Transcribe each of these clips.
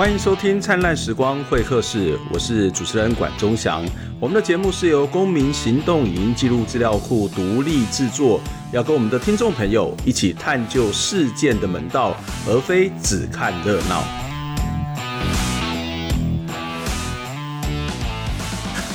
欢迎收听《灿烂时光会客室》，我是主持人管中祥。我们的节目是由公民行动影音记录资料库独立制作，要跟我们的听众朋友一起探究事件的门道，而非只看热闹。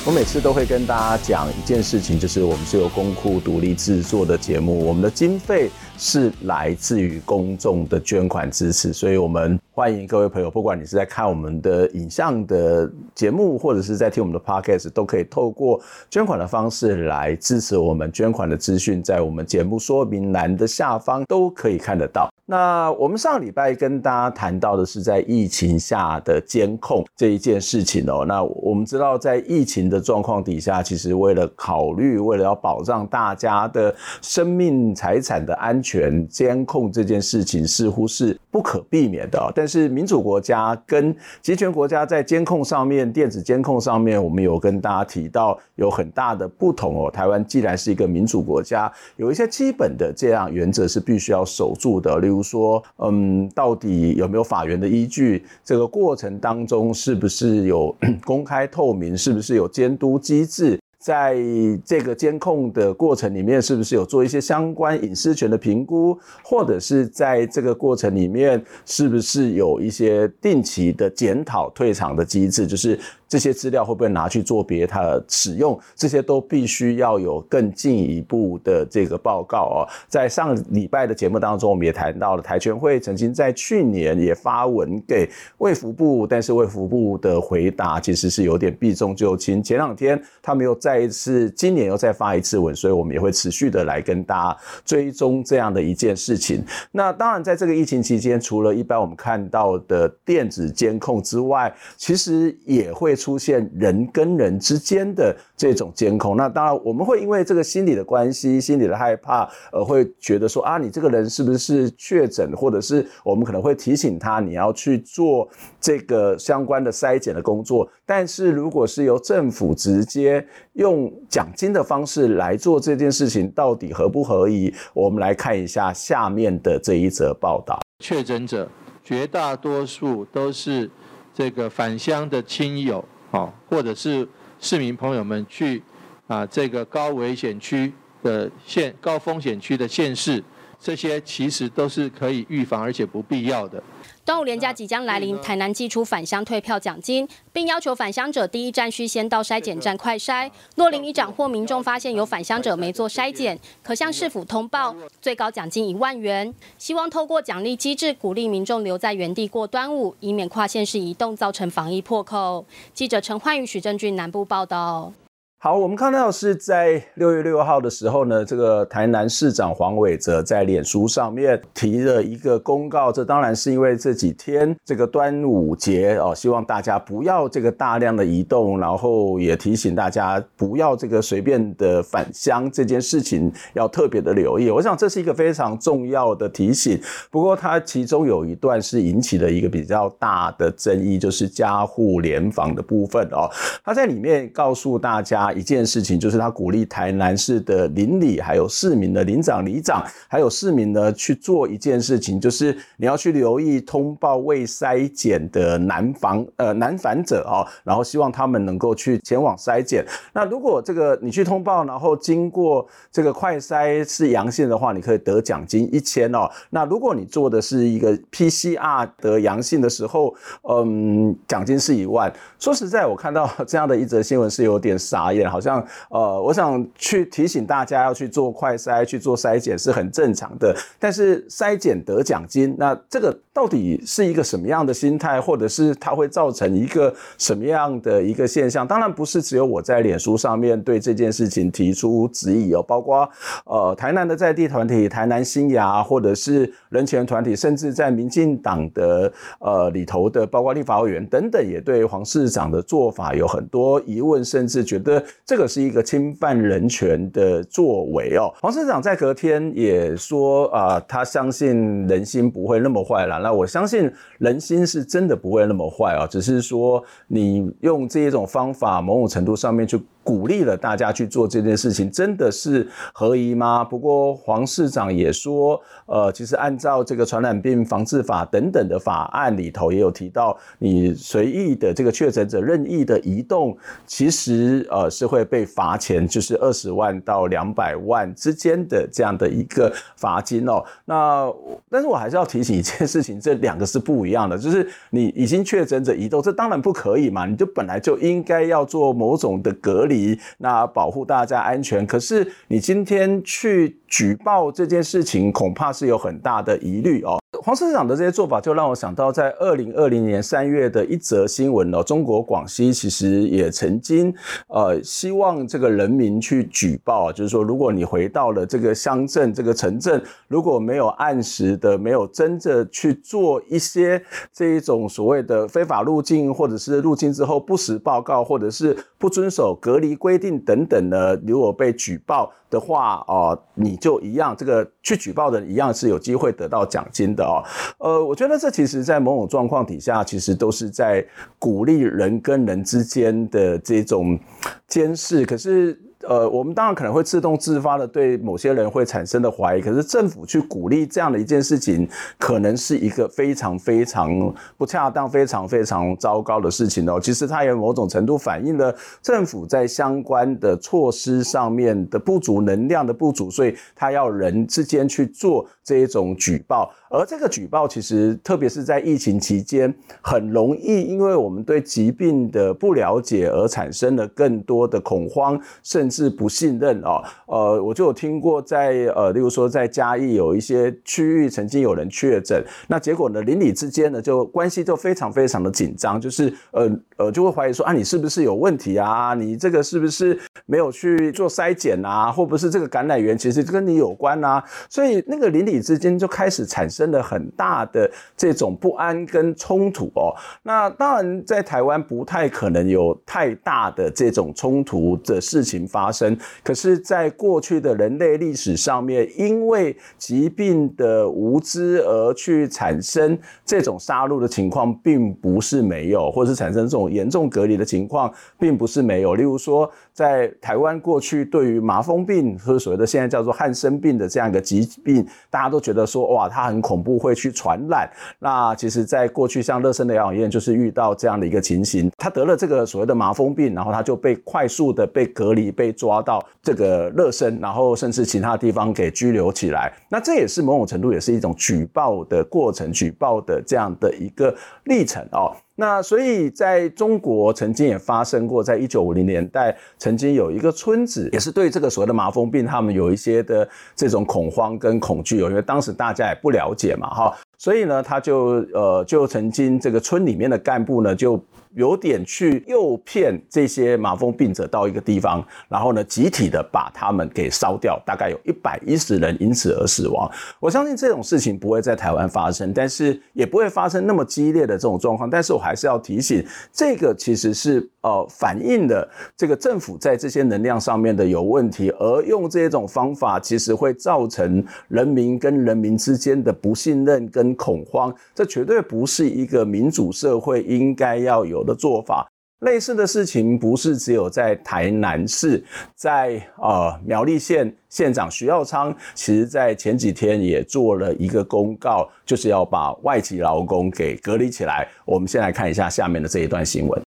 我每次都会跟大家讲一件事情，就是我们是由公库独立制作的节目，我们的经费是来自于公众的捐款支持，所以我们。欢迎各位朋友，不管你是在看我们的影像的节目，或者是在听我们的 podcast，都可以透过捐款的方式来支持我们。捐款的资讯在我们节目说明栏的下方都可以看得到。那我们上礼拜跟大家谈到的是在疫情下的监控这一件事情哦。那我们知道，在疫情的状况底下，其实为了考虑，为了要保障大家的生命财产的安全，监控这件事情似乎是不可避免的哦。但是民主国家跟集权国家在监控上面，电子监控上面，我们有跟大家提到有很大的不同哦。台湾既然是一个民主国家，有一些基本的这样原则是必须要守住的。例如说，嗯，到底有没有法源的依据？这个过程当中是不是有公开透明？是不是有监督机制？在这个监控的过程里面，是不是有做一些相关隐私权的评估，或者是在这个过程里面，是不是有一些定期的检讨退场的机制？就是。这些资料会不会拿去做别他的使用？这些都必须要有更进一步的这个报告哦。在上礼拜的节目当中，我们也谈到了台权会曾经在去年也发文给卫福部，但是卫福部的回答其实是有点避重就轻。前两天他们又再一次，今年又再发一次文，所以我们也会持续的来跟大家追踪这样的一件事情。那当然，在这个疫情期间，除了一般我们看到的电子监控之外，其实也会。出现人跟人之间的这种监控，那当然我们会因为这个心理的关系、心理的害怕，而会觉得说啊，你这个人是不是确诊，或者是我们可能会提醒他你要去做这个相关的筛检的工作。但是如果是由政府直接用奖金的方式来做这件事情，到底合不合宜？我们来看一下下面的这一则报道。确诊者绝大多数都是这个返乡的亲友。啊，或者是市民朋友们去啊，这个高危险区的县、高风险区的县市，这些其实都是可以预防而且不必要的。端午连假即将来临，台南寄出返乡退票奖金，并要求返乡者第一站需先到筛检站快筛。若林里长或民众发现有返乡者没做筛检，可向市府通报，最高奖金一万元。希望透过奖励机制，鼓励民众留在原地过端午，以免跨县市移动造成防疫破口。记者陈焕宇、许正俊南部报道。好，我们看到是在六月六号的时候呢，这个台南市长黄伟哲在脸书上面提了一个公告。这当然是因为这几天这个端午节哦，希望大家不要这个大量的移动，然后也提醒大家不要这个随便的返乡这件事情要特别的留意。我想这是一个非常重要的提醒。不过它其中有一段是引起了一个比较大的争议，就是家户联防的部分哦。他在里面告诉大家。一件事情就是他鼓励台南市的邻里，还有市民的邻长、里长，还有市民呢去做一件事情，就是你要去留意通报未筛检的南访呃南返者啊，然后希望他们能够去前往筛检。那如果这个你去通报，然后经过这个快筛是阳性的话，你可以得奖金一千哦。那如果你做的是一个 PCR 得阳性的时候，嗯，奖金是一万。说实在，我看到这样的一则新闻是有点傻眼。好像呃，我想去提醒大家要去做快筛、去做筛检是很正常的。但是筛检得奖金，那这个到底是一个什么样的心态，或者是它会造成一个什么样的一个现象？当然不是只有我在脸书上面对这件事情提出质疑哦，包括呃台南的在地团体台南新芽，或者是人权团体，甚至在民进党的呃里头的，包括立法委员等等，也对黄市长的做法有很多疑问，甚至觉得。这个是一个侵犯人权的作为哦。黄市长在隔天也说啊、他相信人心不会那么坏啦。那我相信人心是真的不会那么坏哦，只是说你用这一种方法，某种程度上面去鼓励了大家去做这件事情，真的是合宜吗？不过黄市长也说，呃，其实按照这个传染病防治法等等的法案里头也有提到，你随意的这个确诊者任意的移动，其实呃是会被罚钱，就是二十万到两百万之间的这样的一个罚金哦。那但是我还是要提醒一件事情，这两个是不一样的，就是你已经确诊者移动，这当然不可以嘛，你就本来就应该要做某种的隔离。那保护大家安全，可是你今天去举报这件事情，恐怕是有很大的疑虑哦。黄市长的这些做法，就让我想到在二零二零年三月的一则新闻哦。中国广西其实也曾经呃希望这个人民去举报，就是说，如果你回到了这个乡镇、这个城镇，如果没有按时的、没有真的去做一些这一种所谓的非法入境，或者是入境之后不实报告，或者是不遵守隔离规定等等的，如果被举报的话，哦，你就一样，这个去举报的一样是有机会得到奖金的哦。呃，我觉得这其实在某种状况底下，其实都是在鼓励人跟人之间的这种监视，可是。呃，我们当然可能会自动自发的对某些人会产生的怀疑，可是政府去鼓励这样的一件事情，可能是一个非常非常不恰当、非常非常糟糕的事情哦。其实它也某种程度反映了政府在相关的措施上面的不足、能量的不足，所以他要人之间去做这一种举报。而这个举报其实，特别是在疫情期间，很容易因为我们对疾病的不了解而产生了更多的恐慌，甚甚至不信任啊。呃，我就有听过在呃，例如说在嘉义有一些区域曾经有人确诊，那结果呢，邻里之间呢就关系就非常非常的紧张，就是呃呃就会怀疑说啊，你是不是有问题啊？你这个是不是没有去做筛检啊？或不是这个感染源其实跟你有关啊？所以那个邻里之间就开始产生。了很大的这种不安跟冲突哦。那当然，在台湾不太可能有太大的这种冲突的事情发生。可是，在过去的人类历史上面，因为疾病的无知而去产生这种杀戮的情况，并不是没有，或是产生这种严重隔离的情况，并不是没有。例如说，在台湾过去对于麻风病，或者所谓的现在叫做汉生病的这样一个疾病，大家都觉得说，哇，它很。恐怖会去传染。那其实，在过去，像乐生的疗养院就是遇到这样的一个情形，他得了这个所谓的麻风病，然后他就被快速的被隔离，被被抓到这个热身，然后甚至其他地方给拘留起来。那这也是某种程度也是一种举报的过程，举报的这样的一个历程哦。那所以，在中国曾经也发生过，在一九五零年代，曾经有一个村子，也是对这个所谓的麻风病，他们有一些的这种恐慌跟恐惧哦，因为当时大家也不了解嘛，哈，所以呢，他就呃，就曾经这个村里面的干部呢，就。有点去诱骗这些麻风病者到一个地方，然后呢，集体的把他们给烧掉，大概有一百一十人因此而死亡。我相信这种事情不会在台湾发生，但是也不会发生那么激烈的这种状况。但是我还是要提醒，这个其实是呃反映了这个政府在这些能量上面的有问题，而用这种方法其实会造成人民跟人民之间的不信任跟恐慌。这绝对不是一个民主社会应该要有的做法，类似的事情不是只有在台南市，在呃苗栗县县长徐耀昌，其实在前几天也做了一个公告，就是要把外籍劳工给隔离起来。我们先来看一下下面的这一段新闻。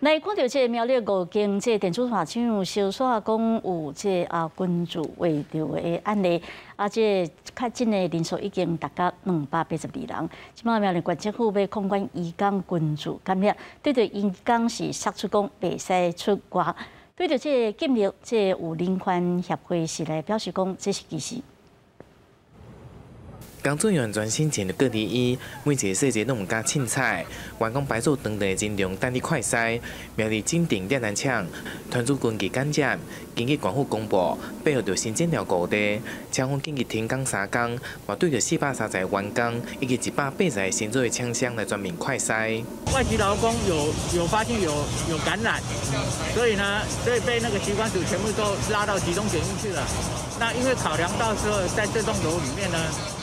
来看到这苗栗五间这电子化厂烧煞讲有这啊群聚围着的案例，啊这确诊的人数已经达到两百八十二人。即马苗栗县政府要控管移工群聚感染，对着移工是杀出讲袂使出国，对着这建立这有人权协会是来表示讲这是其实。工作人员专心前的各第一，每一个细节拢唔敢凊彩。员工排做当地人量等你快筛，苗栗镇定两难抢，团组军机赶接，经过官府公布，配合着新建寮高地，抢方经过停工三工，我对着四百三十员工以及一百八十个新做的枪箱来全面快筛。外籍劳工有有发现有有感染，所以呢，所以被那个机关组全部都拉到集中检疫去了。那因为考量到时候在这栋楼里面呢。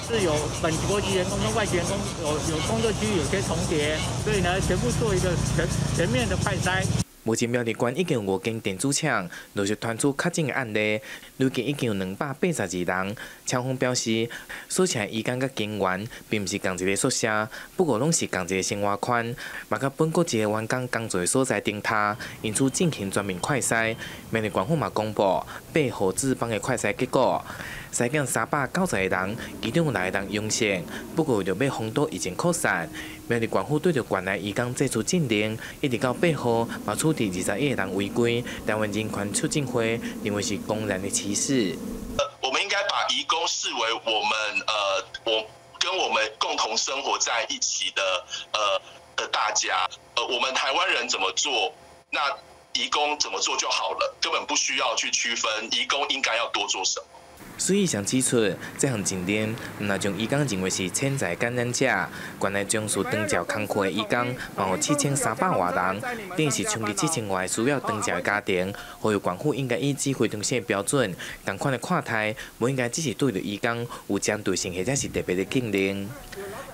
是有本国籍员工跟外籍员工有有工作区域有些重叠，所以呢，全部做一个全全面的快筛。目前苗栗县已经有五间电子厂陆续传出确诊的案例，累计已经有两百八十二人。厂方表示，所请的移工甲警员并不是同一个宿舍，不过拢是同一个生活圈，嘛甲本国籍的员工工作的所在顶塔，因此进行全面快筛。苗栗县府嘛公布八号至邦的快筛结果，筛检三百九十个人，其中有六个人阳性，不过为了要封堵疫情扩散，苗栗县府对着县内移工祭出禁令，一直到八号嘛处理二十一个人违规。台湾人权促进会认为是公然的歧视。我们应该把移工视为我们呃，我跟我们共同生活在一起的呃的大家。呃，我们台湾人怎么做，那移工怎么做就好了，根本不需要去区分移工应该要多做什么。所以想指出，这项禁令，那将医工认为是潜在感染者，原来将属长照康课的医工，还有七千三百多人，等于是冲击七千外需要长照的家庭。呼吁政府应该以指挥中心的标准，同款的看待，不应该只是对着医工有针对性或者是特别的禁令。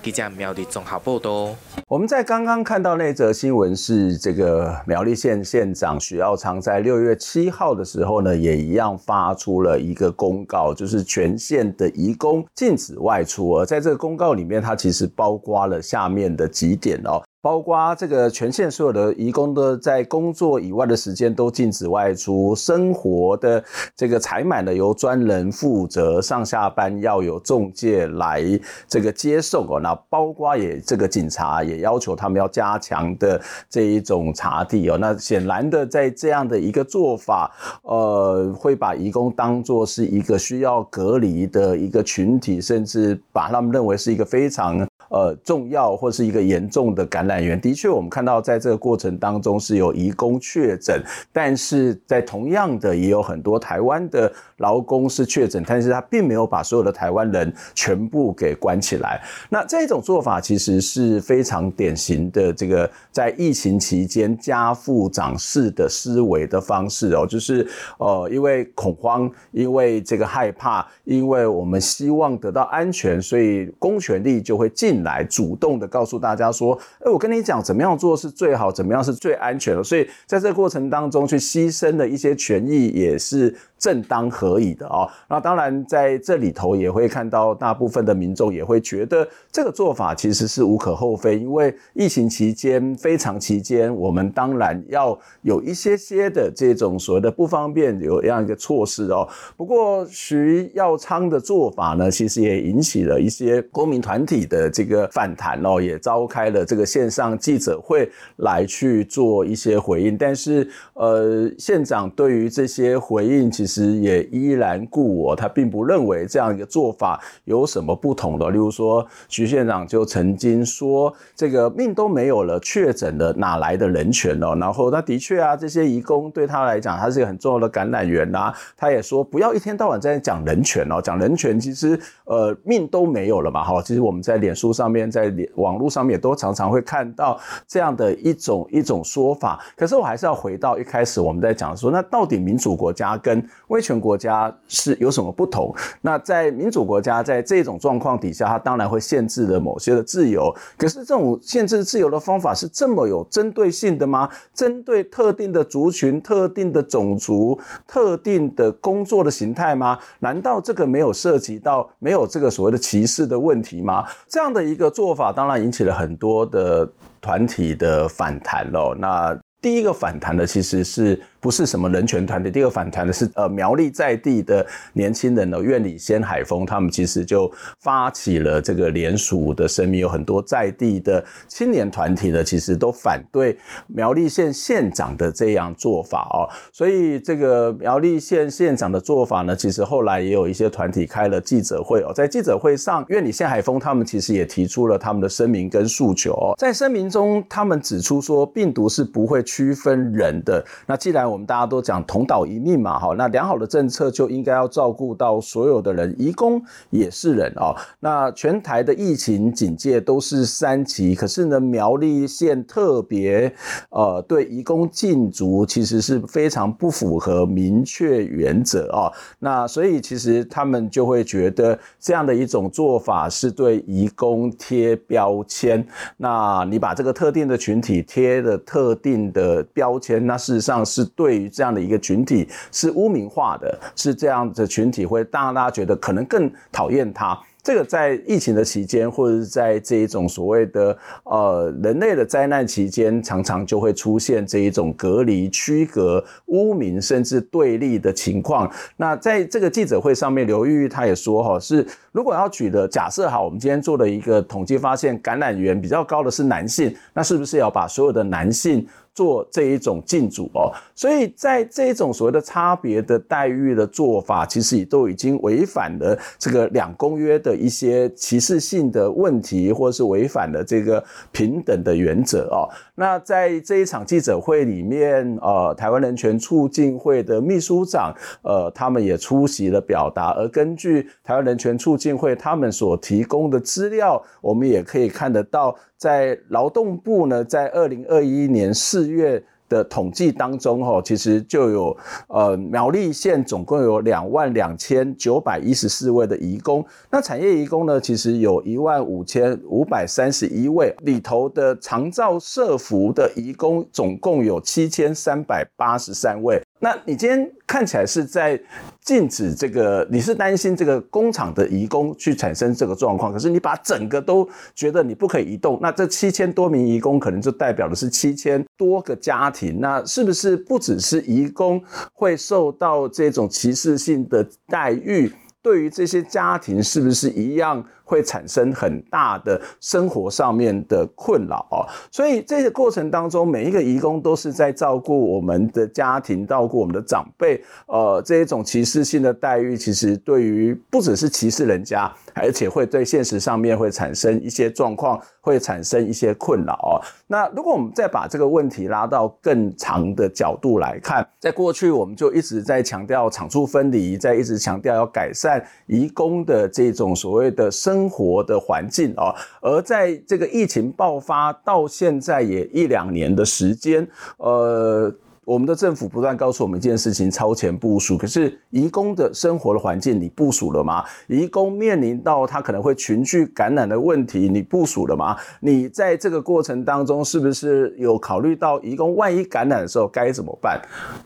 记者苗栗综合报道。我们在刚刚看到那则新闻，是这个苗栗县县长许耀昌在六月七号的时候呢，也一样发出了一个公告，就是全县的移工禁止外出。而在这个公告里面，它其实包括了下面的几点哦。包括这个全县所有的移工的在工作以外的时间都禁止外出，生活的这个采买呢由专人负责，上下班要有中介来这个接送哦。那包括也这个警察也要求他们要加强的这一种查地哦。那显然的在这样的一个做法，呃，会把移工当作是一个需要隔离的一个群体，甚至把他们认为是一个非常。呃，重要或是一个严重的感染源，的确，我们看到在这个过程当中是有移工确诊，但是在同样的也有很多台湾的劳工是确诊，但是他并没有把所有的台湾人全部给关起来。那这种做法其实是非常典型的这个在疫情期间家父长势的思维的方式哦，就是呃，因为恐慌，因为这个害怕，因为我们希望得到安全，所以公权力就会进。来主动的告诉大家说，哎，我跟你讲，怎么样做是最好，怎么样是最安全的。所以在这个过程当中，去牺牲的一些权益也是正当合理的哦。那当然在这里头也会看到，大部分的民众也会觉得这个做法其实是无可厚非，因为疫情期间非常期间，我们当然要有一些些的这种所谓的不方便，有这样一个措施哦。不过徐耀昌的做法呢，其实也引起了一些公民团体的这个。的反弹哦，也召开了这个线上记者会来去做一些回应，但是呃，县长对于这些回应其实也依然故我，他并不认为这样一个做法有什么不同的。例如说，徐县长就曾经说，这个命都没有了，确诊了哪来的人权哦？然后他的确啊，这些移工对他来讲，他是一个很重要的感染源呐、他也说，不要一天到晚在讲人权哦，讲人权其实呃命都没有了嘛。好，其实我们在脸书。上面在网络上面也都常常会看到这样的一种一种说法，可是我还是要回到一开始我们在讲说，那到底民主国家跟威权国家是有什么不同？那在民主国家，在这种状况底下，它当然会限制了某些的自由。可是这种限制自由的方法是这么有针对性的吗？针对特定的族群、特定的种族、特定的工作的形态吗？难道这个没有涉及到没有这个所谓的歧视的问题吗？这样的。一个做法当然引起了很多的团体的反弹喽。那第一个反弹的其实是。不是什么人权团体，第二个反弹的是呃苗栗在地的年轻人呢，苑里鲜海峰，他们其实就发起了这个联署的声明，有很多在地的青年团体呢，其实都反对苗栗县县长的这样做法哦。所以这个苗栗县县长的做法呢，其实后来也有一些团体开了记者会哦，在记者会上，苑里县海峰他们其实也提出了他们的声明跟诉求哦，在声明中，他们指出说，病毒是不会区分人的。那既然我我们大家都讲同岛一命嘛，哈，那良好的政策就应该要照顾到所有的人，移工也是人哦。那全台的疫情警戒都是三级，可是呢，苗栗县特别呃对移工禁足，其实是非常不符合明确原则哦。那所以其实他们就会觉得这样的一种做法是对移工贴标签。那你把这个特定的群体贴了特定的标签，那事实上是对对于这样的一个群体是污名化的，是这样的群体会让大家觉得可能更讨厌他。这个在疫情的期间，或者是在这一种所谓的呃人类的灾难期间，常常就会出现这一种隔离、区隔、污名甚至对立的情况。那在这个记者会上面，刘玉玉他也说哈，是如果要举的假设哈，我们今天做了一个统计，发现感染源比较高的是男性，那是不是要把所有的男性做这一种禁足哦，所以在这种所谓的差别的待遇的做法，其实也都已经违反了这个两公约的一些歧视性的问题，或是违反了这个平等的原则哦。那在这一场记者会里面，呃，台湾人权促进会的秘书长，呃，他们也出席了表达。而根据台湾人权促进会他们所提供的资料，我们也可以看得到。在劳动部呢，在二零二一年四月的统计当中，哈，其实就有呃苗栗县总共有两万两千九百一十四位的移工，那产业移工呢，其实有一万五千五百三十一位，里头的长照社服的移工总共有七千三百八十三位。那你今天看起来是在禁止这个，你是担心这个工厂的移工去产生这个状况，可是你把整个都觉得你不可以移动，那这七千多名移工可能就代表的是七千多个家庭，那是不是不只是移工会受到这种歧视性的待遇？对于这些家庭，是不是一样？会产生很大的生活上面的困扰哦，所以这个过程当中，每一个移工都是在照顾我们的家庭，照顾我们的长辈。呃，这一种歧视性的待遇，其实对于不只是歧视人家，而且会对现实上面会产生一些状况，会产生一些困扰哦。那如果我们再把这个问题拉到更长的角度来看，在过去我们就一直在强调场处分离，在一直强调要改善移工的这种所谓的生。生活的环境啊，而在这个疫情爆发到现在也一两年的时间，呃。我们的政府不断告诉我们一件事情：超前部署。可是，移工的生活的环境你部署了吗？移工面临到他可能会群聚感染的问题，你部署了吗？你在这个过程当中，是不是有考虑到移工万一感染的时候该怎么办？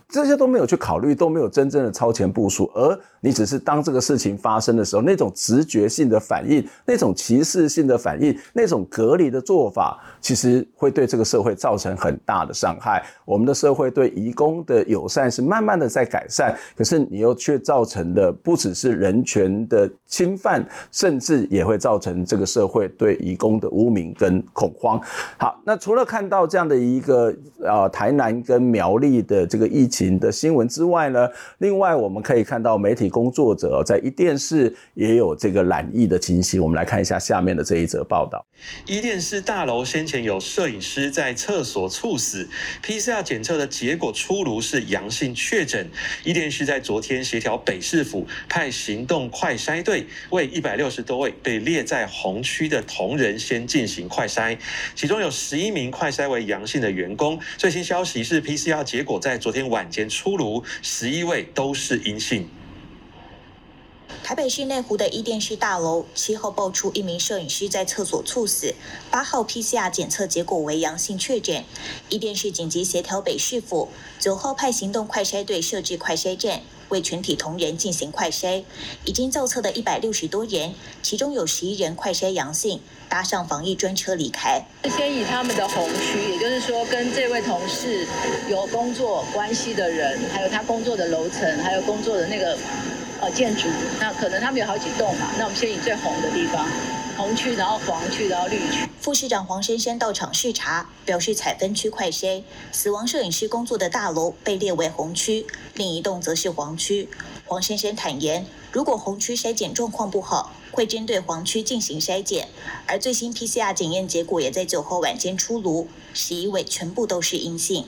这些都没有去考虑，都没有真正的超前部署，而你只是当这个事情发生的时候，那种直觉性的反应，那种歧视性的反应，那种隔离的做法，其实会对这个社会造成很大的伤害。我们的社会对移工的友善是慢慢的在改善，可是你又却造成的不只是人权的侵犯，甚至也会造成这个社会对移工的污名跟恐慌。好，那除了看到这样的一个呃台南跟苗栗的这个疫情的新闻之外呢，另外我们可以看到媒体工作者在一电视也有这个染疫的情形。我们来看一下下面的这一则报道：一电视大楼先前有摄影师在厕所猝死，PCR 检测的结。果出炉是阳性确诊，伊甸市在昨天协调北市府派行动快筛队，为一百六十多位被列在红区的同仁先进行快筛，其中有十一名快筛为阳性的员工。最新消息是 PCR 结果在昨天晚间出炉，十一位都是阴性。台北市内湖的伊电视大楼，七号爆出一名摄影师在厕所猝死，八号 PCR 检测结果为阳性确诊。伊电视紧急协调北市府，九号派行动快筛队设置快筛站，为全体同仁进行快筛。已经造册的一百六十多人，其中有十一人快筛阳性，搭上防疫专车离开。先以他们的红区，也就是说跟这位同事有工作关系的人，还有他工作的楼层，还有工作的那个。呃，建筑，那可能他们有好几栋嘛，那我们先以最红的地方，红区，然后黄区，然后绿区。副市长黄珊珊到场视察，表示采分区快筛，死亡摄影师工作的大楼被列为红区，另一栋则是黄区。黄珊珊坦言，如果红区筛检状况不好，会针对黄区进行筛检。而最新 PCR 检验结果也在九号晚间出炉，十一位全部都是阴性。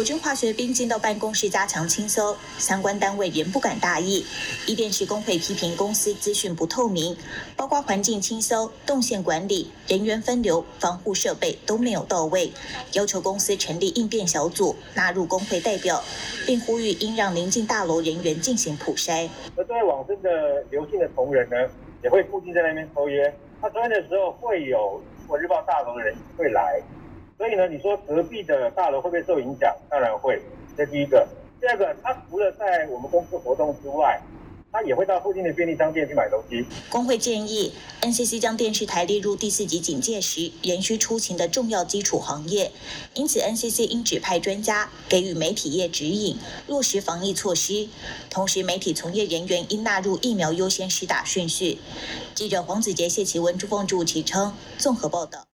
国军化学兵进到办公室加强清搜，相关单位仍不敢大意。伊电视工会批评公司资讯不透明，包括环境清搜、动线管理、人员分流、防护设备都没有到位，要求公司成立应变小组，纳入工会代表，并呼吁应让临近大楼人员进行普筛。而作为往生的刘姓的同仁呢，也会附近在那边抽烟，他抽烟的时候会有《日报》大楼的人会来。所以呢，你说隔壁的大楼会不会受影响？当然会。这第一个，第二个，他除了在我们公司活动之外，他也会到附近的便利商店去买东西。工会建议 NCC 将电视台列入第四级警戒时仍需出勤的重要基础行业，因此 NCC 应指派专家给予媒体业指引，落实防疫措施。同时，媒体从业人员应纳入疫苗优先施打顺序。记者黄子杰、谢奇文、朱凤柱启称综合报道。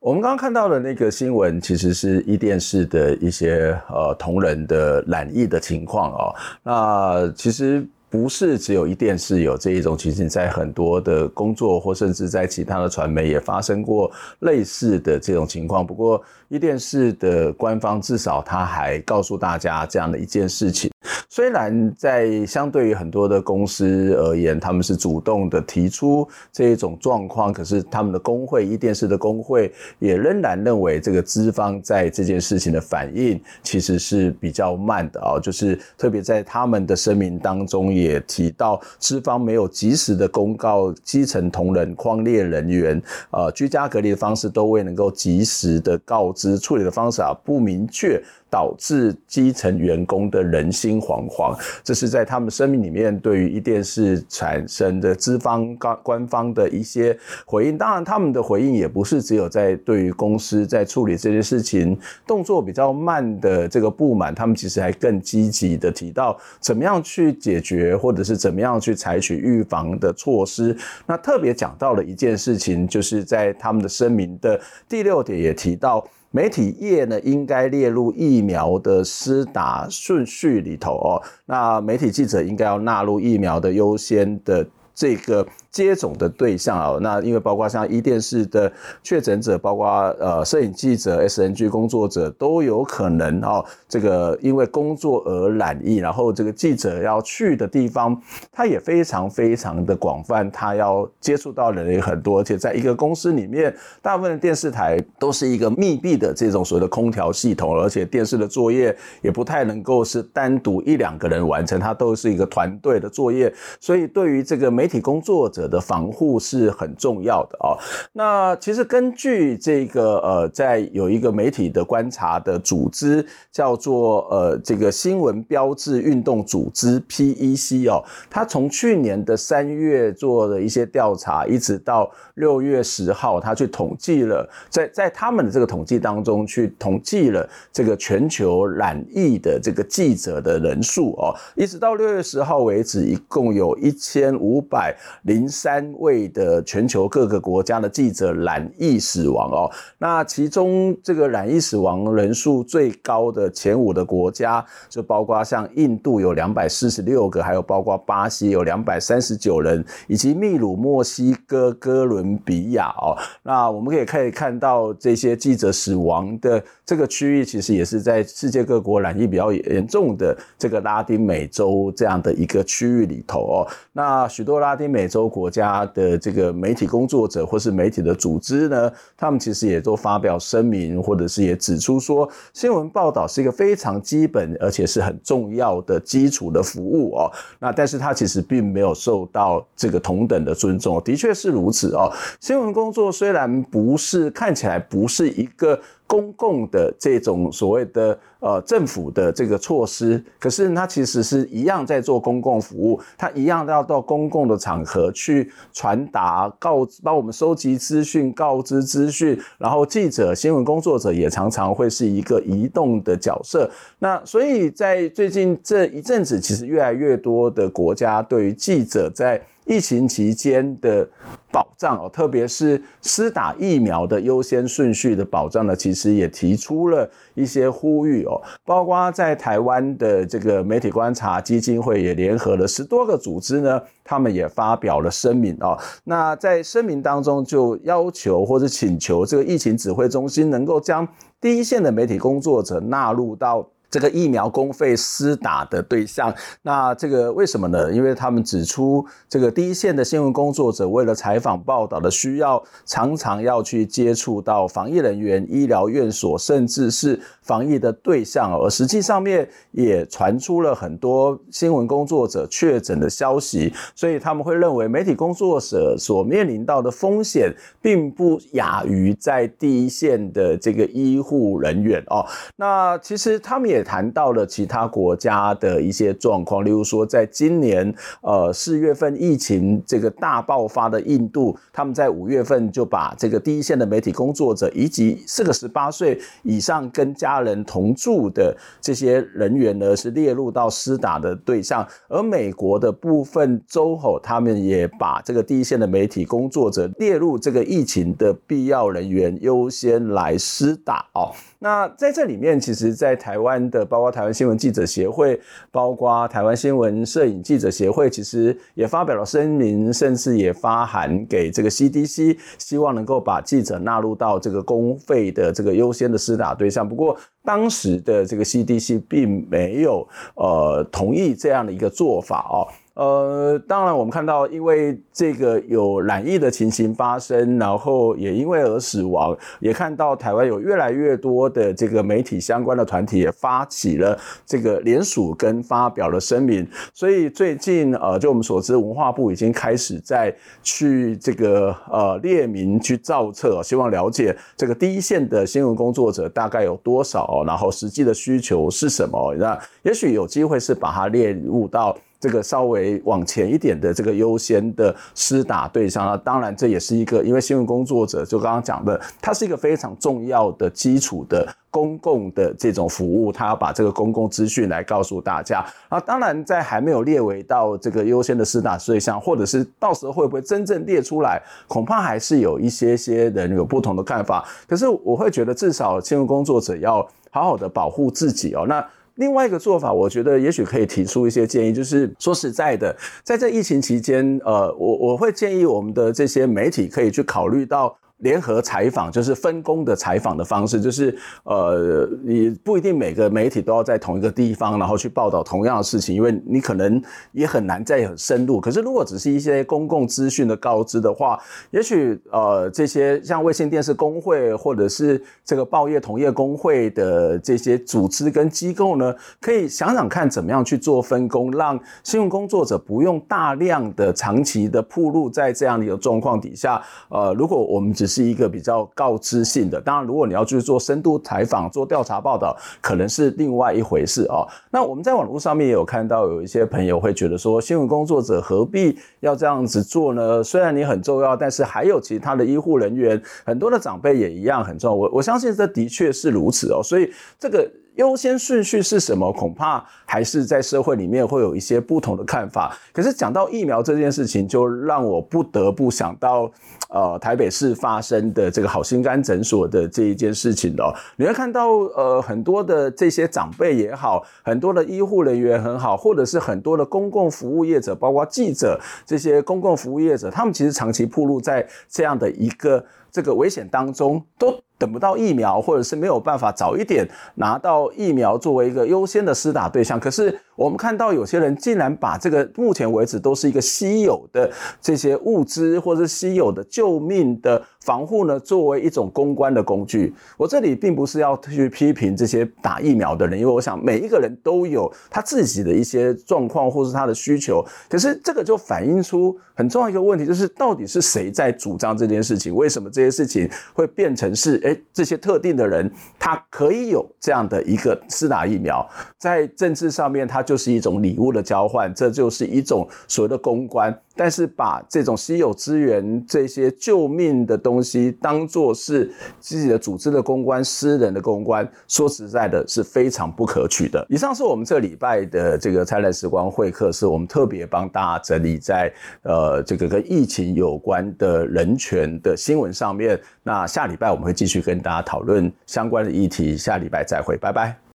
我们刚刚看到的那个新闻，其实是伊电视的一些呃同仁的染疫的情况哦。那其实不是只有伊电视有这一种情形，在很多的工作或甚至在其他的传媒也发生过类似的这种情况。不过伊电视的官方至少他还告诉大家这样的一件事情。虽然在相对于很多的公司而言，他们是主动的提出这一种状况，可是他们的工会，伊电视的工会也仍然认为这个资方在这件事情的反应其实是比较慢的啊，就是特别在他们的声明当中也提到，资方没有及时的公告基层同仁、矿列人员呃居家隔离的方式都未能够及时的告知，处理的方式啊不明确。导致基层员工的人心惶惶，这是在他们声明里面对于一电视产生的资方官官方的一些回应。当然，他们的回应也不是只有在对于公司在处理这件事情动作比较慢的这个不满，他们其实还更积极的提到怎么样去解决，或者是怎么样去采取预防的措施。那特别讲到了一件事情，就是在他们的声明的第六点也提到。媒体业呢，应该列入疫苗的施打顺序里头哦。那媒体记者应该要纳入疫苗的优先的这个。接种的对象啊，那因为包括像伊电视的确诊者，包括呃摄影记者、SNG 工作者都有可能哦，这个因为工作而染疫，然后这个记者要去的地方，他也非常非常的广泛，他要接触到的人也很多，而且在一个公司里面，大部分的电视台都是一个密闭的这种所谓的空调系统，而且电视的作业也不太能够是单独一两个人完成，它都是一个团队的作业，所以对于这个媒体工作者。的防护是很重要的哦。那其实根据这个呃，在有一个媒体的观察的组织叫做呃这个新闻标志运动组织 PEC 哦，他从去年的三月做了一些调查，一直到六月十号，他去统计了，在在他们的这个统计当中去统计了这个全球染疫的这个记者的人数哦，一直到六月十号为止，一共有一千五百零。三位的全球各个国家的记者染疫死亡哦，那其中这个染疫死亡人数最高的前五的国家，就包括像印度有两百四十六个，还有包括巴西有两百三十九人，以及秘鲁、墨西哥、哥伦比亚哦。那我们可以可以看到这些记者死亡的这个区域，其实也是在世界各国染疫比较严重的这个拉丁美洲这样的一个区域里头哦。那许多拉丁美洲。国家的这个媒体工作者或是媒体的组织呢，他们其实也都发表声明，或者是也指出说，新闻报道是一个非常基本而且是很重要的基础的服务哦。那但是它其实并没有受到这个同等的尊重，的确是如此哦。新闻工作虽然不是看起来不是一个。公共的这种所谓的呃政府的这个措施，可是它其实是一样在做公共服务，它一样要到公共的场合去传达、告帮我们收集资讯、告知资讯，然后记者、新闻工作者也常常会是一个移动的角色。那所以在最近这一阵子，其实越来越多的国家对于记者在疫情期间的保障哦，特别是施打疫苗的优先顺序的保障呢，其实也提出了一些呼吁哦，包括在台湾的这个媒体观察基金会也联合了十多个组织呢，他们也发表了声明哦。那在声明当中就要求或者请求这个疫情指挥中心能够将第一线的媒体工作者纳入到。这个疫苗公费施打的对象，那这个为什么呢？因为他们指出，这个第一线的新闻工作者为了采访报道的需要，常常要去接触到防疫人员、医疗院所，甚至是防疫的对象，而实际上面也传出了很多新闻工作者确诊的消息，所以他们会认为媒体工作者所面临到的风险，并不亚于在第一线的这个医护人员哦。那其实他们也。也谈到了其他国家的一些状况，例如说，在今年呃四月份疫情这个大爆发的印度，他们在五月份就把这个第一线的媒体工作者以及四个十八岁以上跟家人同住的这些人员呢，是列入到施打的对象。而美国的部分州吼，他们也把这个第一线的媒体工作者列入这个疫情的必要人员优先来施打哦。那在这里面，其实，在台湾的包括台湾新闻记者协会，包括台湾新闻摄影记者协会，其实也发表了声明，甚至也发函给这个 CDC，希望能够把记者纳入到这个公费的这个优先的施打对象。不过，当时的这个 CDC 并没有呃同意这样的一个做法哦。呃，当然，我们看到，因为这个有染疫的情形发生，然后也因为而死亡，也看到台湾有越来越多的这个媒体相关的团体也发起了这个联署跟发表了声明，所以最近呃，就我们所知，文化部已经开始在去这个呃列名去造册，希望了解这个第一线的新闻工作者大概有多少，然后实际的需求是什么，那也许有机会是把它列入到。这个稍微往前一点的这个优先的施打对象，那当然这也是一个，因为新闻工作者就刚刚讲的，它是一个非常重要的基础的公共的这种服务，它要把这个公共资讯来告诉大家。啊，当然在还没有列为到这个优先的施打对象，或者是到时候会不会真正列出来，恐怕还是有一些些人有不同的看法。可是我会觉得，至少新闻工作者要好好的保护自己哦。那。另外一个做法，我觉得也许可以提出一些建议，就是说实在的，在这疫情期间，呃，我我会建议我们的这些媒体可以去考虑到。联合采访就是分工的采访的方式，就是呃，你不一定每个媒体都要在同一个地方，然后去报道同样的事情，因为你可能也很难再很深入。可是如果只是一些公共资讯的告知的话，也许呃，这些像卫星电视工会或者是这个报业同业工会的这些组织跟机构呢，可以想想看怎么样去做分工，让新闻工作者不用大量的长期的铺路在这样的一个状况底下。呃，如果我们只是一个比较告知性的，当然，如果你要去做深度采访、做调查报道，可能是另外一回事哦。那我们在网络上面也有看到，有一些朋友会觉得说，新闻工作者何必要这样子做呢？虽然你很重要，但是还有其他的医护人员，很多的长辈也一样很重要。我我相信这的确是如此哦。所以这个。优先顺序是什么？恐怕还是在社会里面会有一些不同的看法。可是讲到疫苗这件事情，就让我不得不想到，呃，台北市发生的这个好心肝诊所的这一件事情哦。你会看到，呃，很多的这些长辈也好，很多的医护人员很好，或者是很多的公共服务业者，包括记者这些公共服务业者，他们其实长期暴露在这样的一个这个危险当中，都。等不到疫苗，或者是没有办法早一点拿到疫苗作为一个优先的施打对象，可是。我们看到有些人竟然把这个目前为止都是一个稀有的这些物资，或者是稀有的救命的防护呢，作为一种公关的工具。我这里并不是要去批评这些打疫苗的人，因为我想每一个人都有他自己的一些状况或是他的需求。可是这个就反映出很重要一个问题，就是到底是谁在主张这件事情？为什么这些事情会变成是诶这些特定的人他可以有这样的一个施打疫苗，在政治上面它。就是一种礼物的交换，这就是一种所谓的公关。但是把这种稀有资源、这些救命的东东西当做是自己的组织的公关、私人的公关，说实在的，是非常不可取的。以上是我们这礼拜的这个灿烂时光会客室，是我们特别帮大家整理在呃这个跟疫情有关的人权的新闻上面。那下礼拜我们会继续跟大家讨论相关的议题，下礼拜再会，拜拜。